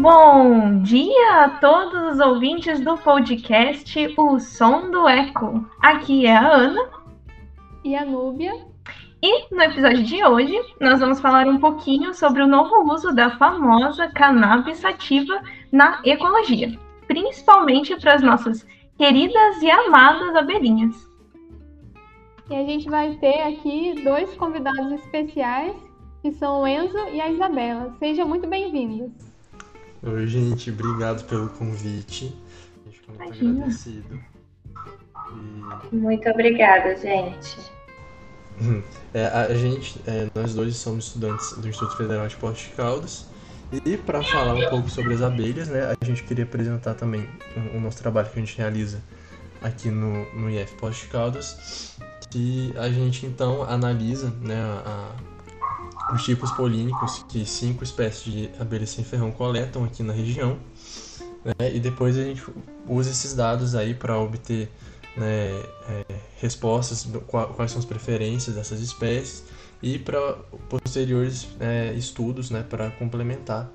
Bom dia a todos os ouvintes do podcast O Som do Eco. Aqui é a Ana e a Núbia. E no episódio de hoje nós vamos falar um pouquinho sobre o novo uso da famosa cannabis sativa na ecologia, principalmente para as nossas queridas e amadas abelhinhas. E a gente vai ter aqui dois convidados especiais, que são o Enzo e a Isabela. Sejam muito bem-vindos. Oi, gente, obrigado pelo convite. A gente fica muito Imagina. agradecido. E... Muito obrigada, gente. É, a gente, é, nós dois somos estudantes do Instituto Federal de Porto de Caldas. E para falar um pouco sobre as abelhas, né, a gente queria apresentar também o, o nosso trabalho que a gente realiza aqui no, no IF Porto de Caldas, que a gente então analisa né, a, os tipos polínicos que cinco espécies de abelhas sem ferrão coletam aqui na região. Né, e depois a gente usa esses dados aí para obter né, é, respostas quais são as preferências dessas espécies e para posteriores é, estudos né, para complementar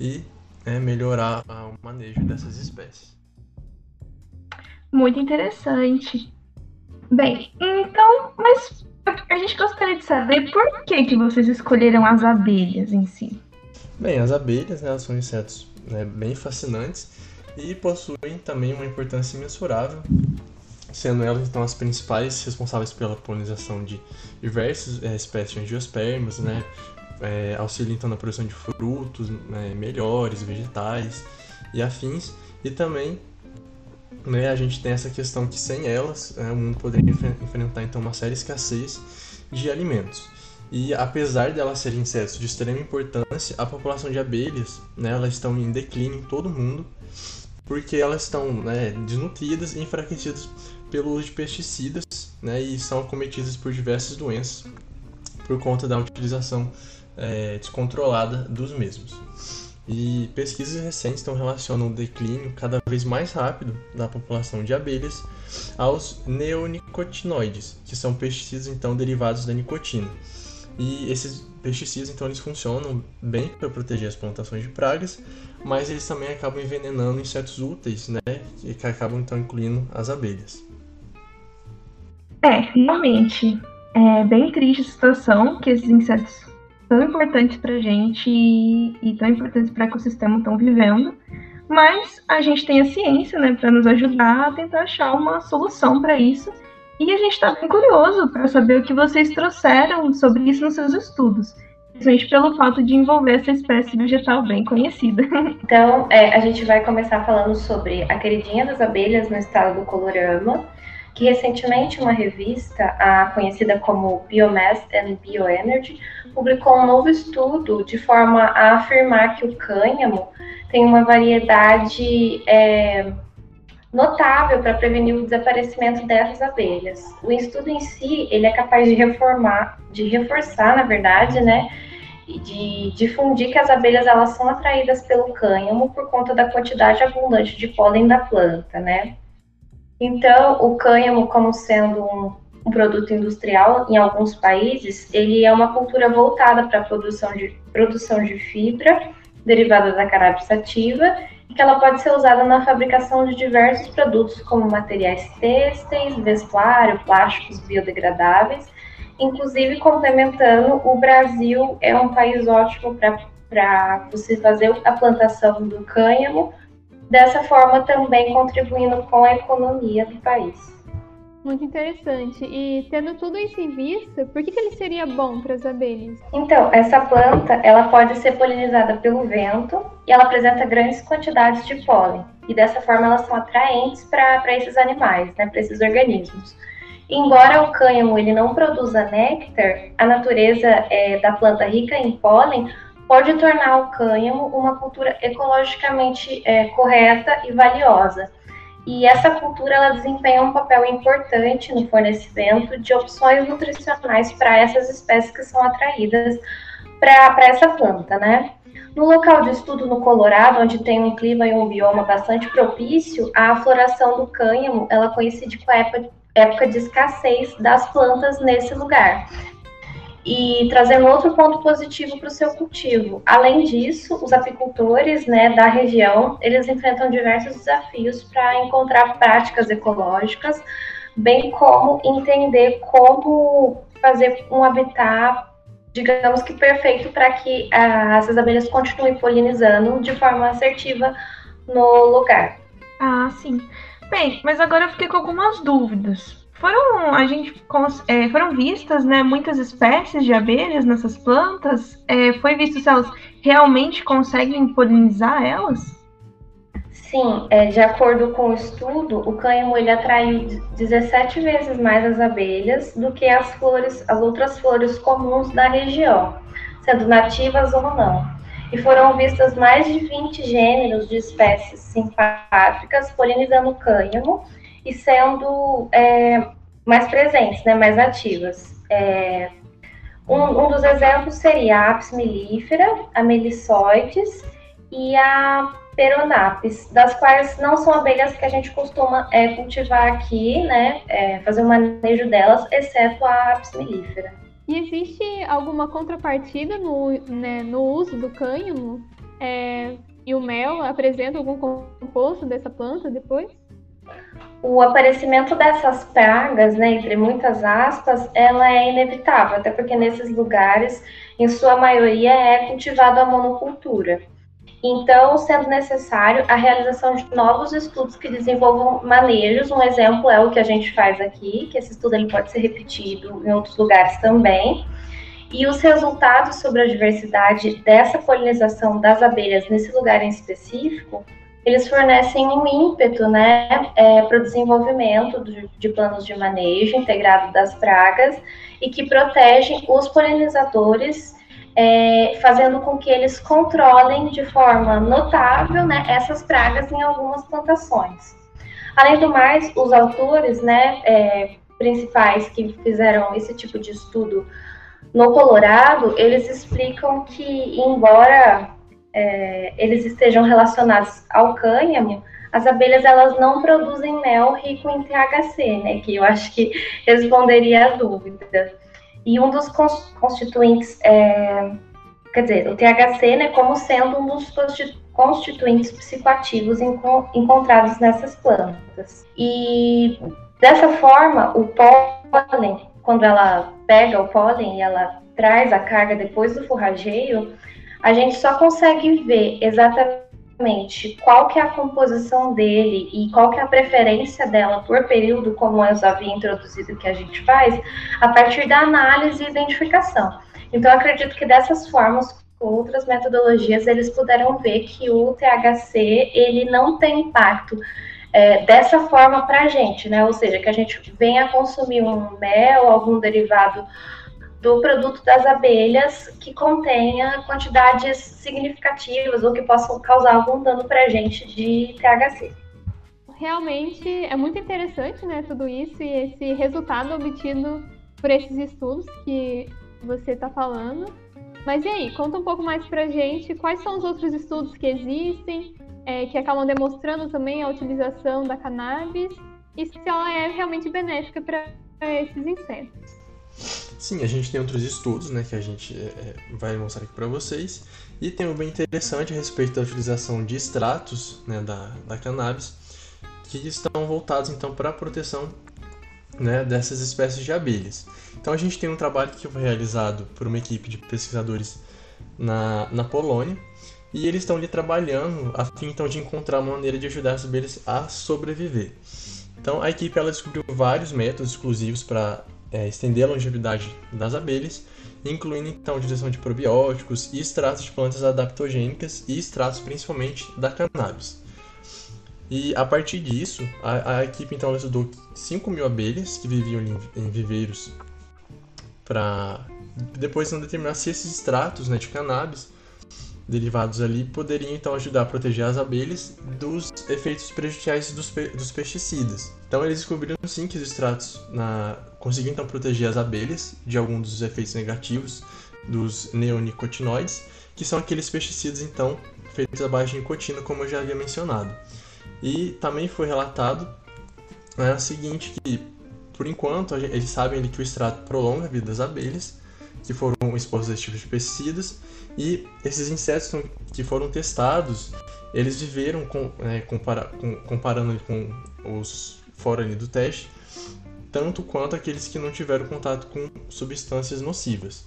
e é, melhorar o manejo dessas espécies. Muito interessante. Bem, então, mas a gente gostaria de saber por que, que vocês escolheram as abelhas em si. Bem, as abelhas né, são insetos né, bem fascinantes e possuem também uma importância imensurável sendo elas então as principais responsáveis pela polinização de diversas é, espécies de angiospermas, né? É, auxiliam então na produção de frutos né, melhores, vegetais e afins, e também né, a gente tem essa questão que sem elas é, o mundo poderia enfrentar então uma séria escassez de alimentos. E apesar de elas serem insetos de extrema importância, a população de abelhas, né, elas estão em declínio em todo o mundo, porque elas estão né, desnutridas e enfraquecidas pelo uso de pesticidas né, e são acometidas por diversas doenças por conta da utilização é, descontrolada dos mesmos. E pesquisas recentes estão relacionam o declínio cada vez mais rápido da população de abelhas aos neonicotinoides, que são pesticidas então derivados da nicotina. E esses pesticidas então eles funcionam bem para proteger as plantações de pragas, mas eles também acabam envenenando insetos úteis, né, que acabam então incluindo as abelhas. É, realmente. É bem triste a situação que esses insetos tão importantes pra gente e, e tão importantes para o ecossistema estão vivendo. Mas a gente tem a ciência, né, para nos ajudar a tentar achar uma solução para isso. E a gente está bem curioso para saber o que vocês trouxeram sobre isso nos seus estudos principalmente pelo fato de envolver essa espécie vegetal bem conhecida. Então, é, a gente vai começar falando sobre a queridinha das abelhas no estado do Colorama, que recentemente uma revista, a conhecida como Biomass and Bioenergy, publicou um novo estudo de forma a afirmar que o cânhamo tem uma variedade é, notável para prevenir o desaparecimento dessas abelhas. O estudo em si, ele é capaz de reformar, de reforçar, na verdade, né, de difundir que as abelhas elas são atraídas pelo cânhamo por conta da quantidade abundante de pólen da planta, né? Então, o cânhamo, como sendo um, um produto industrial em alguns países, ele é uma cultura voltada para a produção de, produção de fibra derivada da cannabis sativa e que ela pode ser usada na fabricação de diversos produtos como materiais têxteis, vestuário, plásticos biodegradáveis. Inclusive, complementando, o Brasil é um país ótimo para você fazer a plantação do cânhamo, dessa forma também contribuindo com a economia do país. Muito interessante. E tendo tudo isso em vista, por que, que ele seria bom para as abelhas? Então, essa planta ela pode ser polinizada pelo vento e ela apresenta grandes quantidades de pólen. E dessa forma elas são atraentes para esses animais, né, para esses organismos. Embora o cânhamo ele não produza néctar, a natureza é, da planta rica em pólen pode tornar o cânhamo uma cultura ecologicamente é, correta e valiosa. E essa cultura ela desempenha um papel importante no fornecimento de opções nutricionais para essas espécies que são atraídas para essa planta, né? No local de estudo no Colorado, onde tem um clima e um bioma bastante propício, a floração do cânhamo ela coincide com a época, época de escassez das plantas nesse lugar. E trazendo outro ponto positivo para o seu cultivo. Além disso, os apicultores né, da região, eles enfrentam diversos desafios para encontrar práticas ecológicas, bem como entender como fazer um habitat, digamos que perfeito, para que as abelhas continuem polinizando de forma assertiva no lugar. Ah, sim. Bem, mas agora eu fiquei com algumas dúvidas foram a gente é, foram vistas né, muitas espécies de abelhas nessas plantas. É, foi visto se elas realmente conseguem polinizar elas? Sim, é, de acordo com o estudo, o cânhamo ele atraiu 17 vezes mais as abelhas do que as flores, as outras flores comuns da região, sendo nativas ou não. E foram vistas mais de 20 gêneros de espécies simpáticas polinizando o cânhamo, e sendo é, mais presentes, né, mais ativas. É, um, um, dos exemplos seria a Apis mellifera, a Melissoides e a Peronapis, das quais não são abelhas que a gente costuma é, cultivar aqui, né, é, fazer o manejo delas, exceto a Apis mellifera. E existe alguma contrapartida no, né, no uso do cânhamo? É, e o mel apresenta algum composto dessa planta depois? O aparecimento dessas pragas, né, entre muitas aspas, ela é inevitável, até porque nesses lugares, em sua maioria, é cultivado a monocultura. Então, sendo necessário a realização de novos estudos que desenvolvam manejos, um exemplo é o que a gente faz aqui, que esse estudo ele pode ser repetido em outros lugares também. E os resultados sobre a diversidade dessa polinização das abelhas nesse lugar em específico eles fornecem um ímpeto né, é, para o desenvolvimento de, de planos de manejo integrado das pragas e que protegem os polinizadores, é, fazendo com que eles controlem de forma notável né, essas pragas em algumas plantações. Além do mais, os autores né, é, principais que fizeram esse tipo de estudo no Colorado, eles explicam que, embora é, eles estejam relacionados ao cânhamo, as abelhas elas não produzem mel rico em THC, né? Que eu acho que responderia a dúvida. E um dos constituintes, é, quer dizer, o THC, né, como sendo um dos constituintes psicoativos encontrados nessas plantas. E dessa forma, o pólen, quando ela pega o pólen e ela traz a carga depois do forrageio, a gente só consegue ver exatamente qual que é a composição dele e qual que é a preferência dela por período, como eu já havia introduzido que a gente faz, a partir da análise e identificação. Então, acredito que dessas formas, com outras metodologias, eles puderam ver que o THC ele não tem impacto é, dessa forma para a gente, né? Ou seja, que a gente venha consumir um mel, algum derivado do produto das abelhas que contenha quantidades significativas ou que possam causar algum dano para a gente de THC. Realmente é muito interessante, né, tudo isso e esse resultado obtido por esses estudos que você está falando. Mas e aí, conta um pouco mais para a gente quais são os outros estudos que existem, é, que acabam demonstrando também a utilização da cannabis e se ela é realmente benéfica para esses insetos. Sim, a gente tem outros estudos, né, que a gente é, é vai mostrar aqui para vocês. E tem um bem interessante a respeito da utilização de extratos né, da, da cannabis, que estão voltados então para a proteção né, dessas espécies de abelhas. Então a gente tem um trabalho que foi realizado por uma equipe de pesquisadores na, na Polônia, e eles estão ali trabalhando a fim então de encontrar uma maneira de ajudar as abelhas a sobreviver. Então a equipe ela descobriu vários métodos exclusivos para é, estender a longevidade das abelhas, incluindo então a utilização de probióticos e extratos de plantas adaptogênicas e extratos principalmente da cannabis. E a partir disso, a, a equipe então estudou 5 mil abelhas que viviam em, viveiros para depois não determinar se esses extratos né, de cannabis derivados ali poderiam então ajudar a proteger as abelhas dos efeitos prejudiciais dos, dos pesticidas. Então eles descobriram sim que os extratos na... conseguiam então proteger as abelhas de alguns dos efeitos negativos dos neonicotinoides, que são aqueles pesticidas então feitos à base de nicotina, como eu já havia mencionado. E também foi relatado né, o seguinte que por enquanto eles sabem que o extrato prolonga a vida das abelhas, que foram expostos a esse tipo de pesticidas. E esses insetos que foram testados, eles viveram com, é, compara, com, comparando com os fora ali do teste, tanto quanto aqueles que não tiveram contato com substâncias nocivas.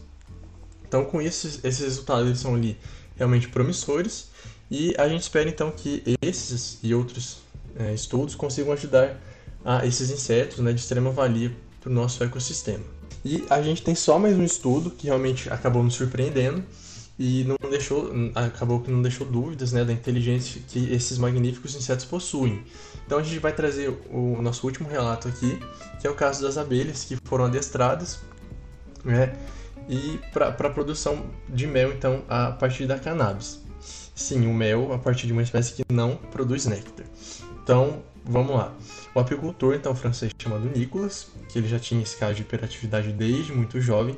Então, com isso, esses resultados eles são ali realmente promissores e a gente espera então que esses e outros é, estudos consigam ajudar a esses insetos né, de extrema valia para o nosso ecossistema. E a gente tem só mais um estudo que realmente acabou nos surpreendendo e não deixou, acabou que não deixou dúvidas né, da inteligência que esses magníficos insetos possuem. Então a gente vai trazer o nosso último relato aqui, que é o caso das abelhas que foram adestradas né, e para a produção de mel então a partir da cannabis. Sim, o mel a partir de uma espécie que não produz néctar. Então, vamos lá. O apicultor, então, francês chamado Nicolas, que ele já tinha esse caso de hiperatividade desde muito jovem,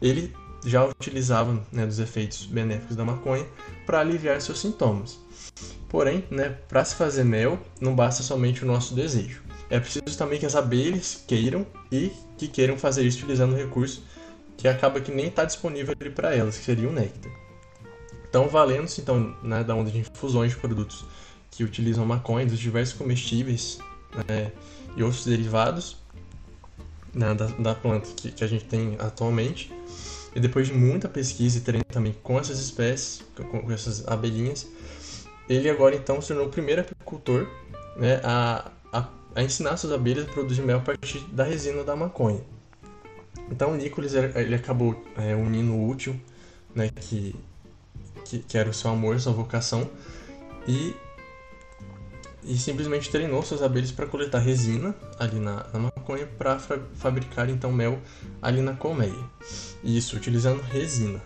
ele já utilizava né, dos efeitos benéficos da maconha para aliviar seus sintomas. Porém, né, para se fazer mel, não basta somente o nosso desejo. É preciso também que as abelhas queiram e que queiram fazer isso utilizando um recurso que acaba que nem está disponível para elas, que seria o néctar. Então, valendo-se então, né, da onda de infusões de produtos que utilizam maconha, dos diversos comestíveis né, e outros derivados né, da, da, planta que, que, a gente tem atualmente. E depois de muita pesquisa e treino também com essas espécies, com, essas abelhinhas, ele agora então se tornou o primeiro apicultor né, a, a, a, ensinar suas abelhas a produzir mel a partir da resina da maconha. Então o Nicholas ele acabou é, unindo o útil, né, que, que, que era o seu amor, sua vocação, e e simplesmente treinou suas abelhas para coletar resina ali na, na maconha para fa fabricar então mel ali na colmeia. Isso, utilizando resina.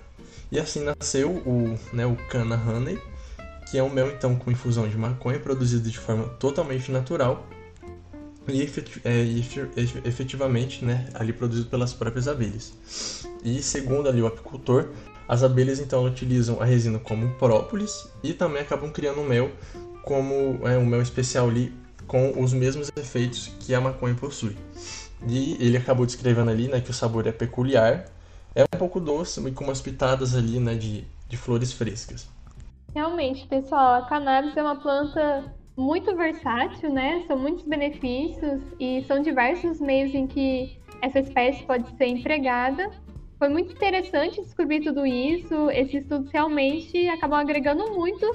E assim nasceu o, né, o Cana Honey, que é um mel então com infusão de maconha produzido de forma totalmente natural e, é, efetivamente né, ali produzido pelas próprias abelhas. E segundo ali o apicultor, as abelhas então utilizam a resina como própolis e também acabam criando mel como é, um mel especial ali com os mesmos efeitos que a maconha possui. E ele acabou descrevendo ali né, que o sabor é peculiar, é um pouco doce e com umas pitadas ali né, de, de flores frescas. Realmente, pessoal, a cannabis é uma planta muito versátil, né? São muitos benefícios e são diversos meios em que essa espécie pode ser empregada. Foi muito interessante descobrir tudo isso. Esses estudos realmente acabam agregando muito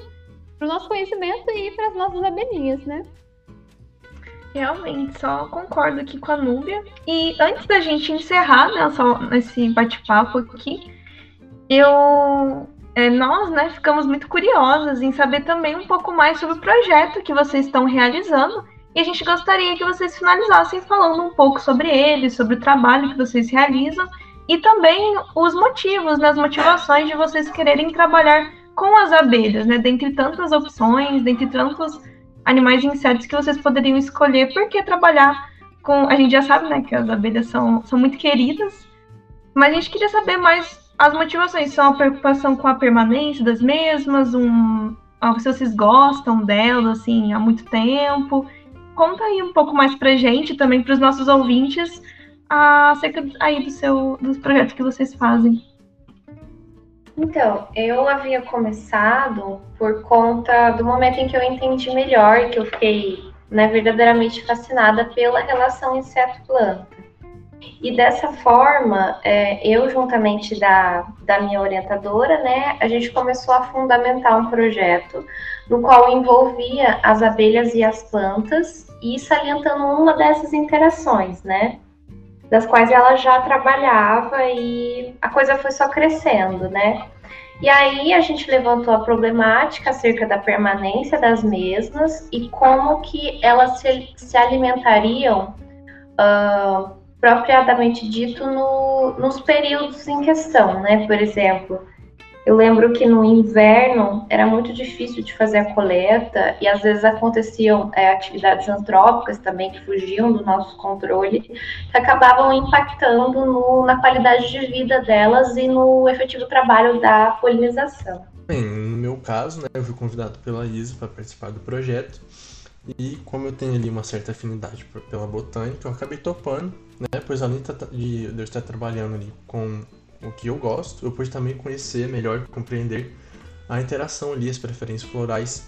para o nosso conhecimento e para as nossas abelhinhas, né? Realmente, só concordo aqui com a Núbia. E antes da gente encerrar né, só esse bate-papo aqui, eu, é, nós né, ficamos muito curiosas em saber também um pouco mais sobre o projeto que vocês estão realizando. E a gente gostaria que vocês finalizassem falando um pouco sobre ele, sobre o trabalho que vocês realizam e também os motivos, né, as motivações de vocês quererem trabalhar com as abelhas, né? Dentre tantas opções, dentre tantos animais e insetos que vocês poderiam escolher, por que trabalhar com. A gente já sabe, né, que as abelhas são, são muito queridas, mas a gente queria saber mais as motivações. São a preocupação com a permanência das mesmas, um, se vocês gostam delas, assim, há muito tempo. Conta aí um pouco mais pra gente, também para os nossos ouvintes, acerca aí do seu, dos projetos que vocês fazem. Então, eu havia começado por conta do momento em que eu entendi melhor, que eu fiquei né, verdadeiramente fascinada pela relação inseto-planta. E dessa forma, é, eu juntamente da, da minha orientadora, né, a gente começou a fundamentar um projeto no qual envolvia as abelhas e as plantas e salientando uma dessas interações, né? Das quais ela já trabalhava e a coisa foi só crescendo, né? E aí a gente levantou a problemática acerca da permanência das mesmas e como que elas se, se alimentariam, uh, propriamente dito, no, nos períodos em questão, né? Por exemplo, eu lembro que no inverno era muito difícil de fazer a coleta e às vezes aconteciam é, atividades antrópicas também que fugiam do nosso controle, que acabavam impactando no, na qualidade de vida delas e no efetivo trabalho da polinização. Bem, no meu caso, né, eu fui convidado pela Isa para participar do projeto e como eu tenho ali uma certa afinidade pela botânica, eu acabei topando, né, pois além de eu estar trabalhando ali com o que eu gosto, eu pude também conhecer melhor, compreender a interação ali, as preferências florais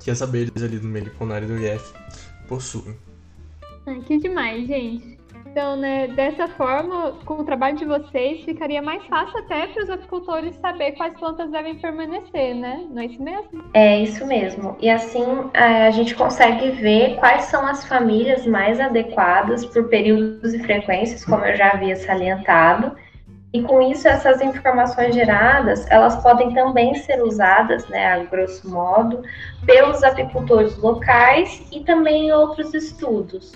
que as abelhas ali do meliponário do IF possuem. Ai, que demais, gente. Então, né, dessa forma, com o trabalho de vocês, ficaria mais fácil até para os apicultores saber quais plantas devem permanecer, né? Não é isso mesmo? É isso mesmo. E assim a gente consegue ver quais são as famílias mais adequadas por períodos e frequências, como eu já havia salientado. E com isso, essas informações geradas, elas podem também ser usadas, né, a grosso modo, pelos apicultores locais e também em outros estudos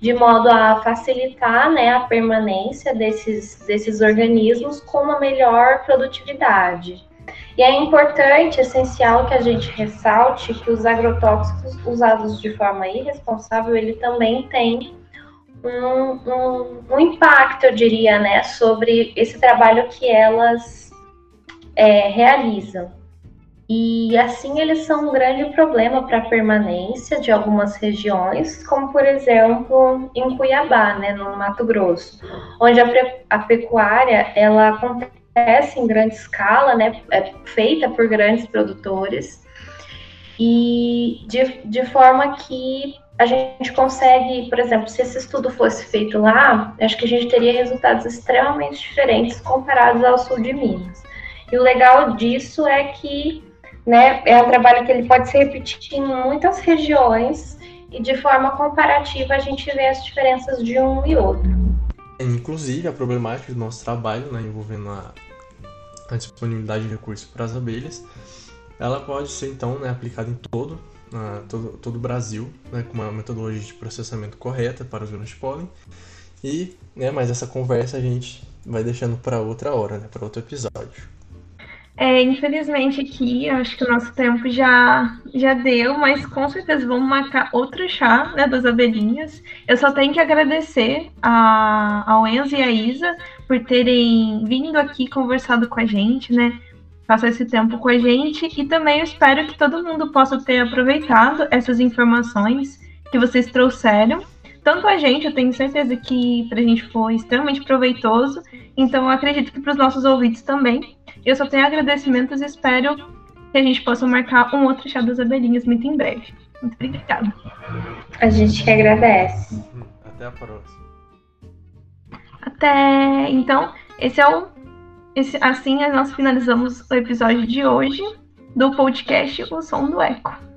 de modo a facilitar né, a permanência desses, desses organismos com uma melhor produtividade. E é importante, essencial que a gente ressalte que os agrotóxicos usados de forma irresponsável, ele também tem um, um, um impacto, eu diria, né, sobre esse trabalho que elas é, realizam. E assim eles são um grande problema para a permanência de algumas regiões, como por exemplo em Cuiabá, né, no Mato Grosso, onde a, a pecuária ela acontece em grande escala, né, é feita por grandes produtores e de, de forma que a gente consegue, por exemplo, se esse estudo fosse feito lá, acho que a gente teria resultados extremamente diferentes comparados ao sul de Minas. E o legal disso é que né? É um trabalho que ele pode se repetir em muitas regiões e de forma comparativa a gente vê as diferenças de um e outro. Inclusive, a problemática do nosso trabalho, né, envolvendo a, a disponibilidade de recursos para as abelhas, ela pode ser então né, aplicada em todo, todo, todo o Brasil, né, com uma metodologia de processamento correta para os grãos de pólen. E, né, mas essa conversa a gente vai deixando para outra hora, né, para outro episódio. É, infelizmente aqui, acho que o nosso tempo já, já deu, mas com certeza vamos marcar outro chá né, das abelhinhas. Eu só tenho que agradecer a, ao Enzo e a Isa por terem vindo aqui conversado com a gente, né? Passar esse tempo com a gente. E também eu espero que todo mundo possa ter aproveitado essas informações que vocês trouxeram. Tanto a gente, eu tenho certeza que para a gente foi extremamente proveitoso. Então eu acredito que para os nossos ouvintes também. Eu só tenho agradecimentos e espero que a gente possa marcar um outro chá das abelhinhas muito em breve. Muito obrigada. A gente que agradece. Uhum. Até a próxima. Até. Então, esse é o. Esse, assim nós finalizamos o episódio de hoje do podcast O Som do Eco.